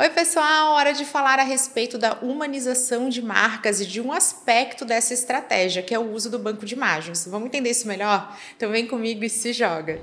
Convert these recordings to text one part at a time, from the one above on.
Oi, pessoal! Hora de falar a respeito da humanização de marcas e de um aspecto dessa estratégia, que é o uso do banco de imagens. Vamos entender isso melhor? Então vem comigo e se joga!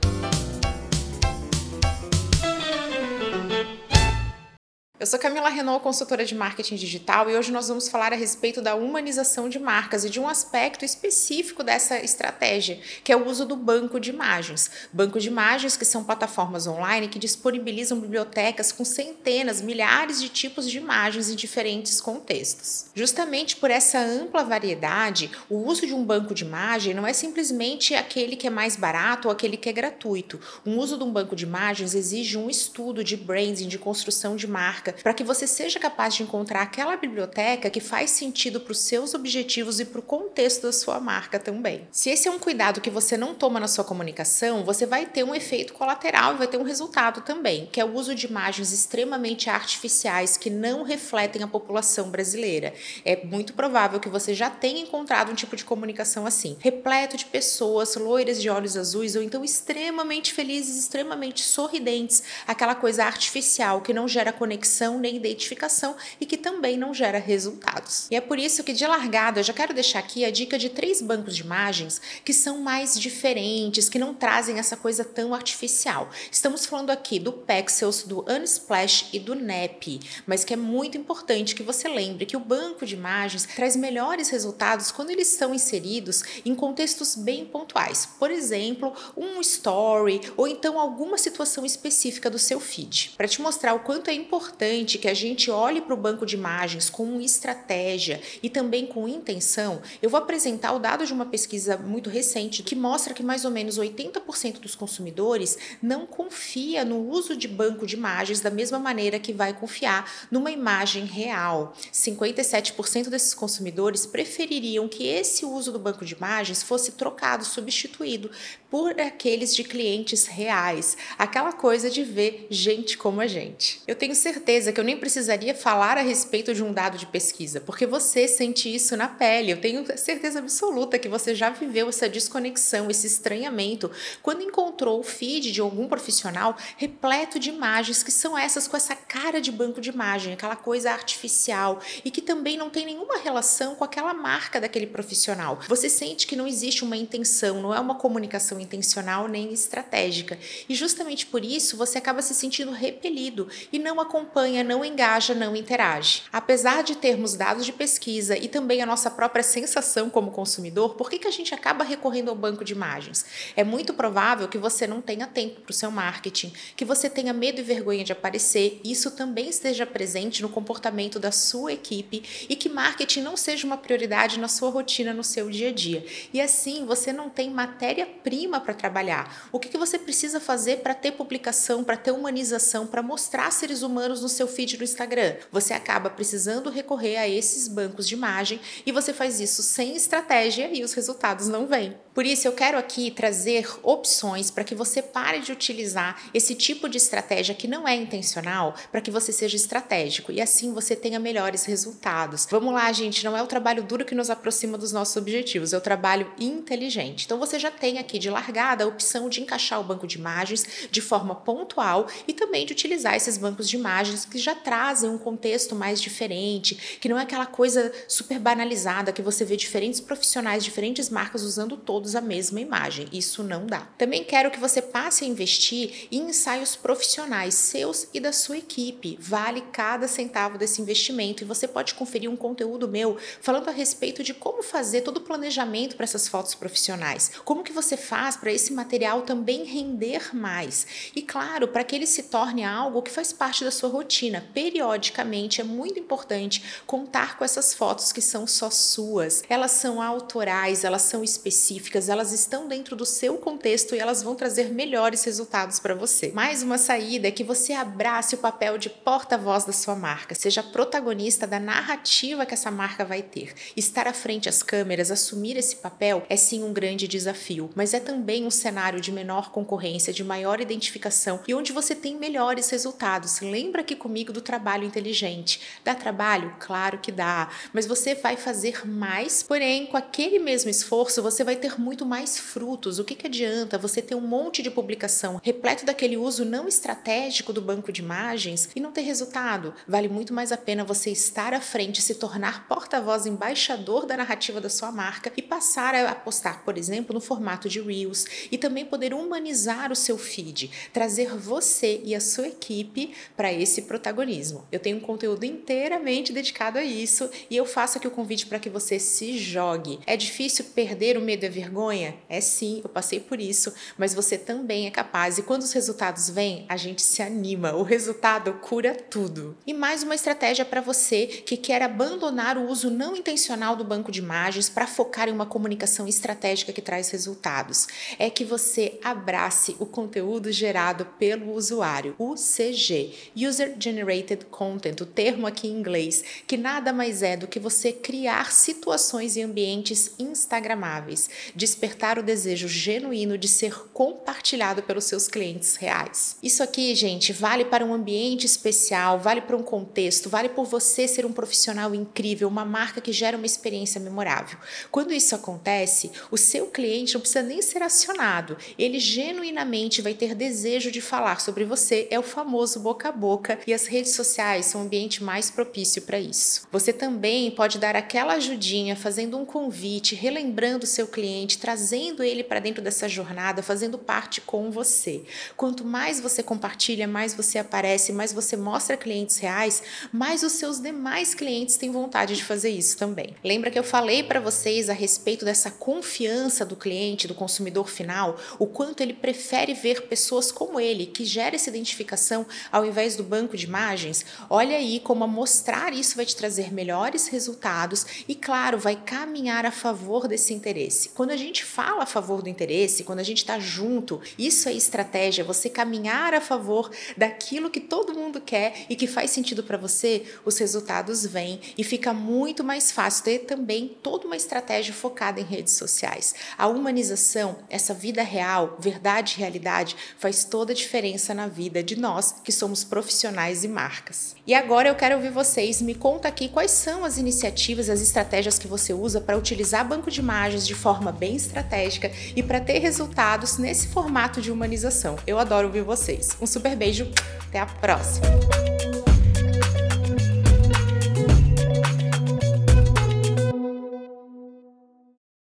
Eu sou Camila Renault, consultora de marketing digital, e hoje nós vamos falar a respeito da humanização de marcas e de um aspecto específico dessa estratégia, que é o uso do banco de imagens. Banco de imagens que são plataformas online que disponibilizam bibliotecas com centenas, milhares de tipos de imagens em diferentes contextos. Justamente por essa ampla variedade, o uso de um banco de imagem não é simplesmente aquele que é mais barato ou aquele que é gratuito. O uso de um banco de imagens exige um estudo de branding, de construção de marca, para que você seja capaz de encontrar aquela biblioteca que faz sentido para os seus objetivos e para o contexto da sua marca também. Se esse é um cuidado que você não toma na sua comunicação, você vai ter um efeito colateral e vai ter um resultado também, que é o uso de imagens extremamente artificiais que não refletem a população brasileira. É muito provável que você já tenha encontrado um tipo de comunicação assim, repleto de pessoas loiras de olhos azuis ou então extremamente felizes, extremamente sorridentes, aquela coisa artificial que não gera conexão nem identificação e que também não gera resultados. E é por isso que de largada eu já quero deixar aqui a dica de três bancos de imagens que são mais diferentes, que não trazem essa coisa tão artificial. Estamos falando aqui do Pexels, do Unsplash e do NEP, mas que é muito importante que você lembre que o banco de imagens traz melhores resultados quando eles são inseridos em contextos bem pontuais. Por exemplo, um story ou então alguma situação específica do seu feed. Para te mostrar o quanto é importante importante que a gente olhe para o banco de imagens com estratégia e também com intenção, eu vou apresentar o dado de uma pesquisa muito recente que mostra que mais ou menos 80% dos consumidores não confia no uso de banco de imagens da mesma maneira que vai confiar numa imagem real. 57% desses consumidores prefeririam que esse uso do banco de imagens fosse trocado, substituído por aqueles de clientes reais, aquela coisa de ver gente como a gente. Eu tenho certeza certeza que eu nem precisaria falar a respeito de um dado de pesquisa, porque você sente isso na pele. Eu tenho certeza absoluta que você já viveu essa desconexão, esse estranhamento, quando encontrou o feed de algum profissional repleto de imagens que são essas com essa cara de banco de imagem, aquela coisa artificial e que também não tem nenhuma relação com aquela marca daquele profissional. Você sente que não existe uma intenção, não é uma comunicação intencional nem estratégica. E justamente por isso você acaba se sentindo repelido e não acompanha acompanha, não engaja, não interage. Apesar de termos dados de pesquisa e também a nossa própria sensação como consumidor, por que, que a gente acaba recorrendo ao banco de imagens? É muito provável que você não tenha tempo para o seu marketing, que você tenha medo e vergonha de aparecer, isso também esteja presente no comportamento da sua equipe e que marketing não seja uma prioridade na sua rotina, no seu dia a dia. E assim você não tem matéria-prima para trabalhar. O que, que você precisa fazer para ter publicação, para ter humanização, para mostrar seres humanos no seu feed no Instagram. Você acaba precisando recorrer a esses bancos de imagem e você faz isso sem estratégia e os resultados não vêm. Por isso, eu quero aqui trazer opções para que você pare de utilizar esse tipo de estratégia que não é intencional, para que você seja estratégico e assim você tenha melhores resultados. Vamos lá, gente, não é o trabalho duro que nos aproxima dos nossos objetivos, é o trabalho inteligente. Então, você já tem aqui de largada a opção de encaixar o banco de imagens de forma pontual e também de utilizar esses bancos de imagens que já trazem um contexto mais diferente, que não é aquela coisa super banalizada que você vê diferentes profissionais, diferentes marcas usando todos a mesma imagem. Isso não dá. Também quero que você passe a investir em ensaios profissionais seus e da sua equipe. Vale cada centavo desse investimento e você pode conferir um conteúdo meu falando a respeito de como fazer todo o planejamento para essas fotos profissionais. Como que você faz para esse material também render mais? E claro, para que ele se torne algo que faz parte da sua rotina. Periodicamente é muito importante contar com essas fotos que são só suas. Elas são autorais, elas são específicas elas estão dentro do seu contexto e elas vão trazer melhores resultados para você. Mais uma saída é que você abrace o papel de porta-voz da sua marca, seja protagonista da narrativa que essa marca vai ter. Estar à frente às câmeras, assumir esse papel é sim um grande desafio, mas é também um cenário de menor concorrência, de maior identificação e onde você tem melhores resultados. Lembra que comigo do trabalho inteligente. Dá trabalho? Claro que dá, mas você vai fazer mais, porém, com aquele mesmo esforço, você vai ter muito mais frutos. O que, que adianta você ter um monte de publicação repleto daquele uso não estratégico do banco de imagens e não ter resultado? Vale muito mais a pena você estar à frente, se tornar porta-voz embaixador da narrativa da sua marca e passar a postar, por exemplo, no formato de Reels e também poder humanizar o seu feed, trazer você e a sua equipe para esse protagonismo. Eu tenho um conteúdo inteiramente dedicado a isso e eu faço aqui o convite para que você se jogue. É difícil perder o medo e a vergonha? É sim, eu passei por isso, mas você também é capaz e quando os resultados vêm, a gente se anima. O resultado cura tudo. E mais uma estratégia para você que quer abandonar o uso não intencional do banco de imagens para focar em uma comunicação estratégica que traz resultados. É que você abrace o conteúdo gerado pelo usuário, o CG, User Generated Content, o termo aqui em inglês, que nada mais é do que você criar situações e ambientes instagramáveis, despertar o desejo genuíno de ser compartilhado pelos seus clientes reais. Isso aqui, gente, vale para um ambiente especial, vale para um contexto, vale por você ser um profissional incrível, uma marca que gera uma experiência memorável. Quando isso acontece, o seu cliente não precisa nem ser acionado, ele genuinamente vai ter desejo de falar sobre você. É o famoso boca a boca e as redes sociais são o ambiente mais propício para isso. Você também pode dar aquela ajudinha fazendo um convite, relembrando seu cliente, trazendo ele para dentro dessa jornada, fazendo parte com você. Quanto mais você compartilha, mais você aparece, mais você mostra clientes reais, mais os seus demais clientes têm vontade de fazer isso também. Lembra que eu falei para vocês a respeito dessa confiança do cliente, do consumidor final, o quanto ele prefere ver pessoas como ele, que gera essa identificação ao invés do banco de imagens? Olha aí como mostrar isso vai te trazer melhores resultados e, claro, vai caminhar a favor desse interesse. Quando a gente fala a favor do interesse, quando a gente está junto, isso é estratégia, você caminhar a favor daquilo que todo mundo quer e que faz sentido para você, os resultados vêm e fica muito mais fácil ter também toda uma estratégia focada em redes sociais. A humanização, essa vida real, verdade e realidade, faz toda a diferença na vida de nós que somos profissionais e marcas. E agora eu quero ouvir vocês, me conta aqui quais são as iniciativas, as estratégias que você usa para utilizar banco de imagens de forma bem estratégica e para ter resultados nesse formato de humanização. Eu adoro ouvir vocês. Um super beijo, até a próxima!